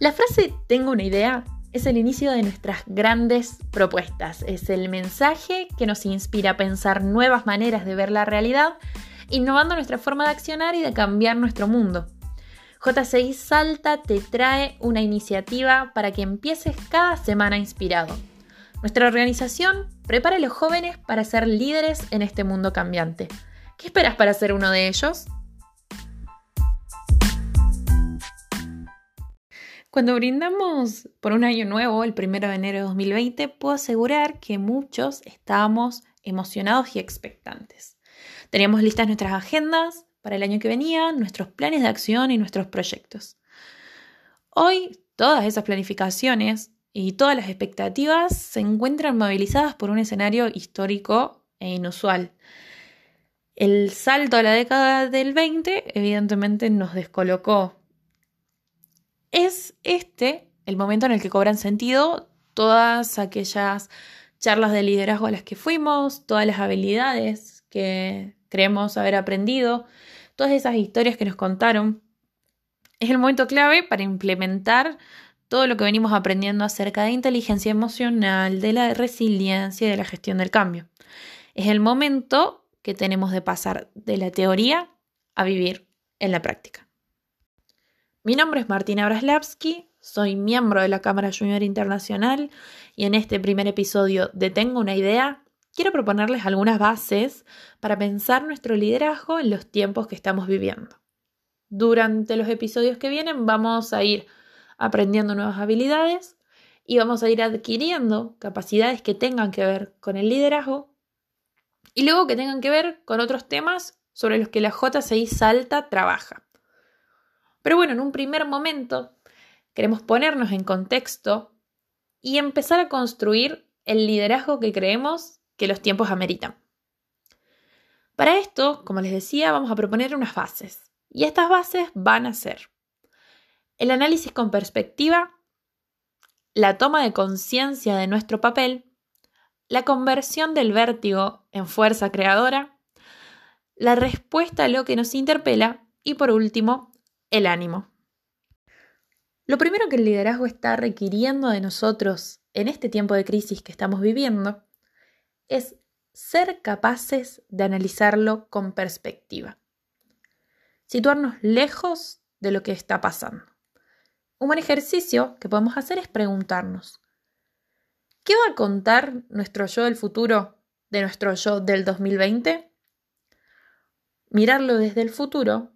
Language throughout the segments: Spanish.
La frase tengo una idea es el inicio de nuestras grandes propuestas, es el mensaje que nos inspira a pensar nuevas maneras de ver la realidad, innovando nuestra forma de accionar y de cambiar nuestro mundo. J6 Salta te trae una iniciativa para que empieces cada semana inspirado. Nuestra organización prepara a los jóvenes para ser líderes en este mundo cambiante. ¿Qué esperas para ser uno de ellos? Cuando brindamos por un año nuevo, el 1 de enero de 2020, puedo asegurar que muchos estábamos emocionados y expectantes. Teníamos listas nuestras agendas para el año que venía, nuestros planes de acción y nuestros proyectos. Hoy, todas esas planificaciones y todas las expectativas se encuentran movilizadas por un escenario histórico e inusual. El salto a la década del 20 evidentemente nos descolocó es este el momento en el que cobran sentido todas aquellas charlas de liderazgo a las que fuimos, todas las habilidades que creemos haber aprendido, todas esas historias que nos contaron. Es el momento clave para implementar todo lo que venimos aprendiendo acerca de inteligencia emocional, de la resiliencia y de la gestión del cambio. Es el momento que tenemos de pasar de la teoría a vivir en la práctica. Mi nombre es Martina Braslavsky, soy miembro de la Cámara Junior Internacional y en este primer episodio de Tengo una idea, quiero proponerles algunas bases para pensar nuestro liderazgo en los tiempos que estamos viviendo. Durante los episodios que vienen vamos a ir aprendiendo nuevas habilidades y vamos a ir adquiriendo capacidades que tengan que ver con el liderazgo y luego que tengan que ver con otros temas sobre los que la JCI Salta trabaja. Pero bueno, en un primer momento queremos ponernos en contexto y empezar a construir el liderazgo que creemos que los tiempos ameritan. Para esto, como les decía, vamos a proponer unas bases. Y estas bases van a ser el análisis con perspectiva, la toma de conciencia de nuestro papel, la conversión del vértigo en fuerza creadora, la respuesta a lo que nos interpela y por último, el ánimo. Lo primero que el liderazgo está requiriendo de nosotros en este tiempo de crisis que estamos viviendo es ser capaces de analizarlo con perspectiva. Situarnos lejos de lo que está pasando. Un buen ejercicio que podemos hacer es preguntarnos, ¿qué va a contar nuestro yo del futuro de nuestro yo del 2020? Mirarlo desde el futuro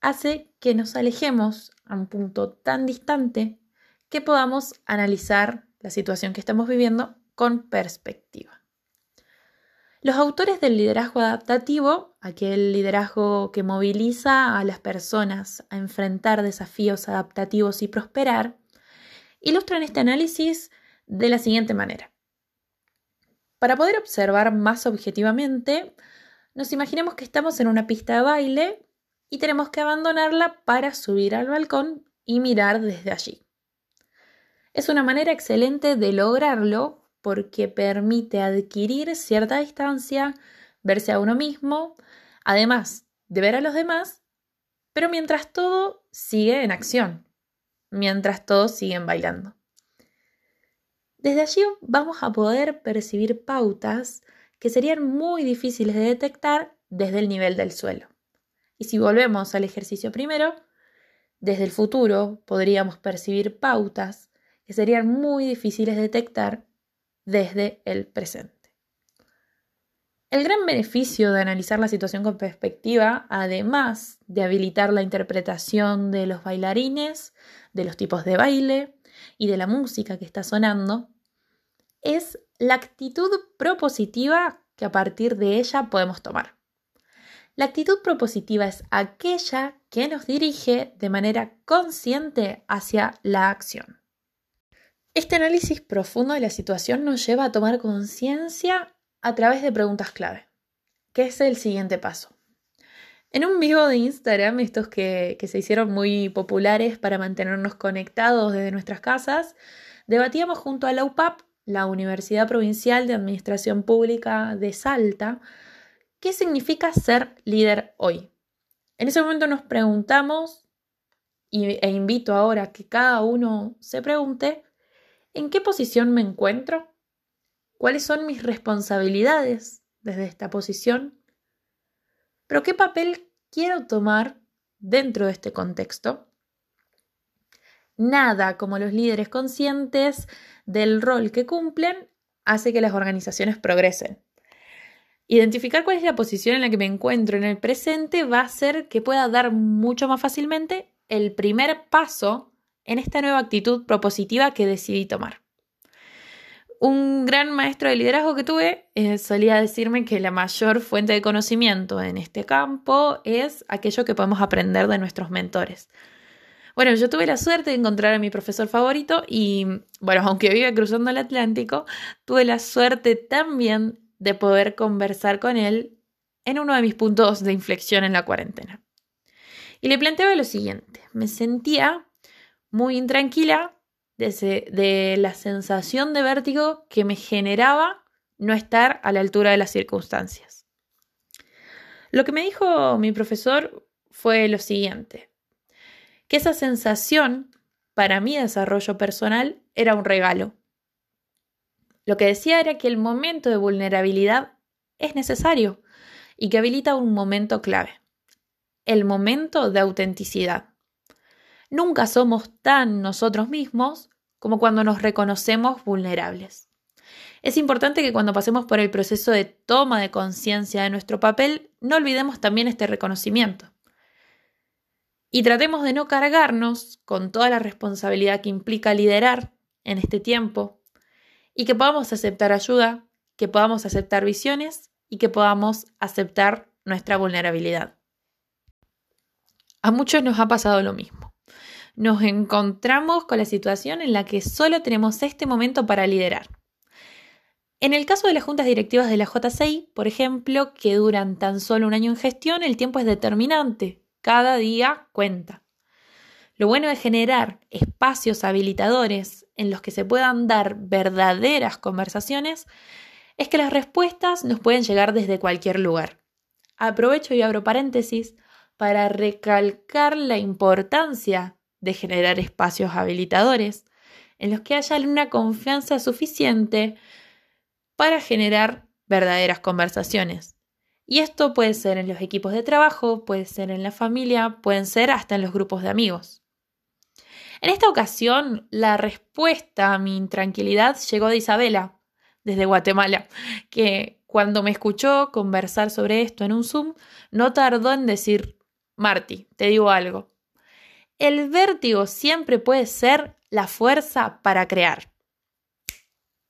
hace que nos alejemos a un punto tan distante que podamos analizar la situación que estamos viviendo con perspectiva. Los autores del liderazgo adaptativo, aquel liderazgo que moviliza a las personas a enfrentar desafíos adaptativos y prosperar, ilustran este análisis de la siguiente manera. Para poder observar más objetivamente, nos imaginemos que estamos en una pista de baile y tenemos que abandonarla para subir al balcón y mirar desde allí. Es una manera excelente de lograrlo porque permite adquirir cierta distancia, verse a uno mismo, además de ver a los demás, pero mientras todo sigue en acción, mientras todos siguen bailando. Desde allí vamos a poder percibir pautas que serían muy difíciles de detectar desde el nivel del suelo. Y si volvemos al ejercicio primero, desde el futuro podríamos percibir pautas que serían muy difíciles de detectar desde el presente. El gran beneficio de analizar la situación con perspectiva, además de habilitar la interpretación de los bailarines, de los tipos de baile y de la música que está sonando, es la actitud propositiva que a partir de ella podemos tomar. La actitud propositiva es aquella que nos dirige de manera consciente hacia la acción. Este análisis profundo de la situación nos lleva a tomar conciencia a través de preguntas clave, que es el siguiente paso. En un vivo de Instagram, estos que, que se hicieron muy populares para mantenernos conectados desde nuestras casas, debatíamos junto a la UPAP, la Universidad Provincial de Administración Pública de Salta, ¿qué significa ser líder hoy? En ese momento nos preguntamos e invito ahora a que cada uno se pregunte, ¿en qué posición me encuentro? ¿Cuáles son mis responsabilidades desde esta posición? ¿Pero qué papel quiero tomar dentro de este contexto? Nada como los líderes conscientes del rol que cumplen hace que las organizaciones progresen. Identificar cuál es la posición en la que me encuentro en el presente va a hacer que pueda dar mucho más fácilmente el primer paso en esta nueva actitud propositiva que decidí tomar. Un gran maestro de liderazgo que tuve eh, solía decirme que la mayor fuente de conocimiento en este campo es aquello que podemos aprender de nuestros mentores. Bueno, yo tuve la suerte de encontrar a mi profesor favorito y, bueno, aunque vive cruzando el Atlántico, tuve la suerte también de poder conversar con él en uno de mis puntos de inflexión en la cuarentena. Y le planteaba lo siguiente, me sentía muy intranquila de, la sensación de vértigo que me generaba no estar a la altura de las circunstancias. Lo que me dijo mi profesor fue lo siguiente, que esa sensación para mi desarrollo personal era un regalo. Lo que decía era que el momento de vulnerabilidad es necesario y que habilita un momento clave, el momento de autenticidad. Nunca somos tan nosotros mismos como cuando nos reconocemos vulnerables. Es importante que cuando pasemos por el proceso de toma de conciencia de nuestro papel, no olvidemos también este reconocimiento. Y tratemos de no cargarnos con toda la responsabilidad que implica liderar en este tiempo y que podamos aceptar ayuda, que podamos aceptar visiones y que podamos aceptar nuestra vulnerabilidad. A muchos nos ha pasado lo mismo nos encontramos con la situación en la que solo tenemos este momento para liderar. En el caso de las juntas directivas de la JCI, por ejemplo, que duran tan solo un año en gestión, el tiempo es determinante. Cada día cuenta. Lo bueno de generar espacios habilitadores en los que se puedan dar verdaderas conversaciones es que las respuestas nos pueden llegar desde cualquier lugar. Aprovecho y abro paréntesis para recalcar la importancia de generar espacios habilitadores en los que haya una confianza suficiente para generar verdaderas conversaciones. Y esto puede ser en los equipos de trabajo, puede ser en la familia, pueden ser hasta en los grupos de amigos. En esta ocasión, la respuesta a mi intranquilidad llegó de Isabela, desde Guatemala, que cuando me escuchó conversar sobre esto en un Zoom, no tardó en decir, Marty, te digo algo, el vértigo siempre puede ser la fuerza para crear.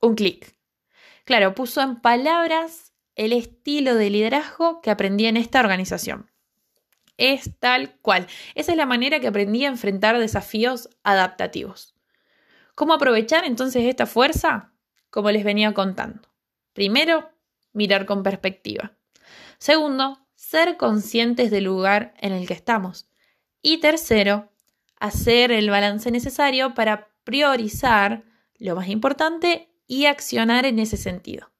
Un clic. Claro, puso en palabras el estilo de liderazgo que aprendí en esta organización. Es tal cual. Esa es la manera que aprendí a enfrentar desafíos adaptativos. ¿Cómo aprovechar entonces esta fuerza? Como les venía contando. Primero, mirar con perspectiva. Segundo, ser conscientes del lugar en el que estamos. Y tercero, hacer el balance necesario para priorizar lo más importante y accionar en ese sentido.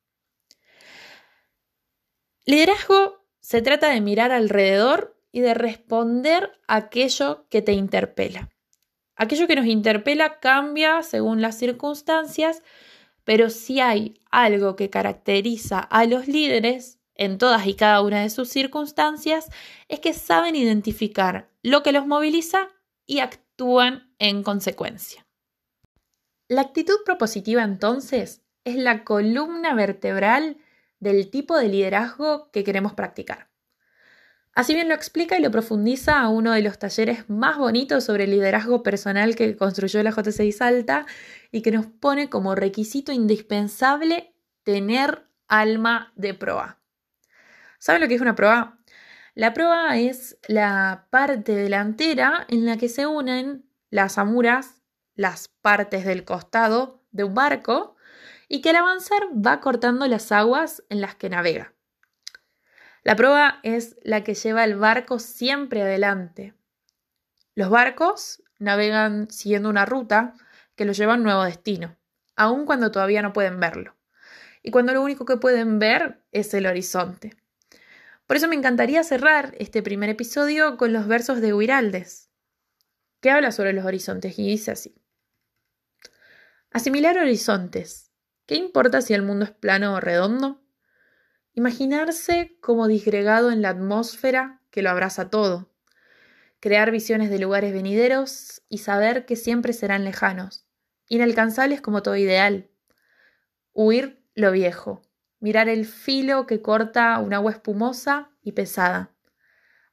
Liderazgo se trata de mirar alrededor y de responder aquello que te interpela. Aquello que nos interpela cambia según las circunstancias, pero si hay algo que caracteriza a los líderes en todas y cada una de sus circunstancias, es que saben identificar lo que los moviliza y actúan en consecuencia. La actitud propositiva entonces es la columna vertebral del tipo de liderazgo que queremos practicar. Así bien lo explica y lo profundiza a uno de los talleres más bonitos sobre liderazgo personal que construyó la JCI Salta y que nos pone como requisito indispensable tener alma de proa. ¿Saben lo que es una proa? La proa es la parte delantera en la que se unen las amuras, las partes del costado de un barco, y que al avanzar va cortando las aguas en las que navega. La proa es la que lleva el barco siempre adelante. Los barcos navegan siguiendo una ruta que los lleva a un nuevo destino, aun cuando todavía no pueden verlo. Y cuando lo único que pueden ver es el horizonte. Por eso me encantaría cerrar este primer episodio con los versos de Huiraldes. que habla sobre los horizontes y dice así. Asimilar horizontes. ¿Qué importa si el mundo es plano o redondo? Imaginarse como disgregado en la atmósfera que lo abraza todo. Crear visiones de lugares venideros y saber que siempre serán lejanos, inalcanzables como todo ideal. Huir lo viejo, mirar el filo que corta un agua espumosa y pesada.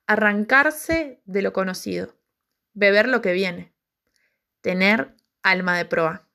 Arrancarse de lo conocido, beber lo que viene, tener alma de proa.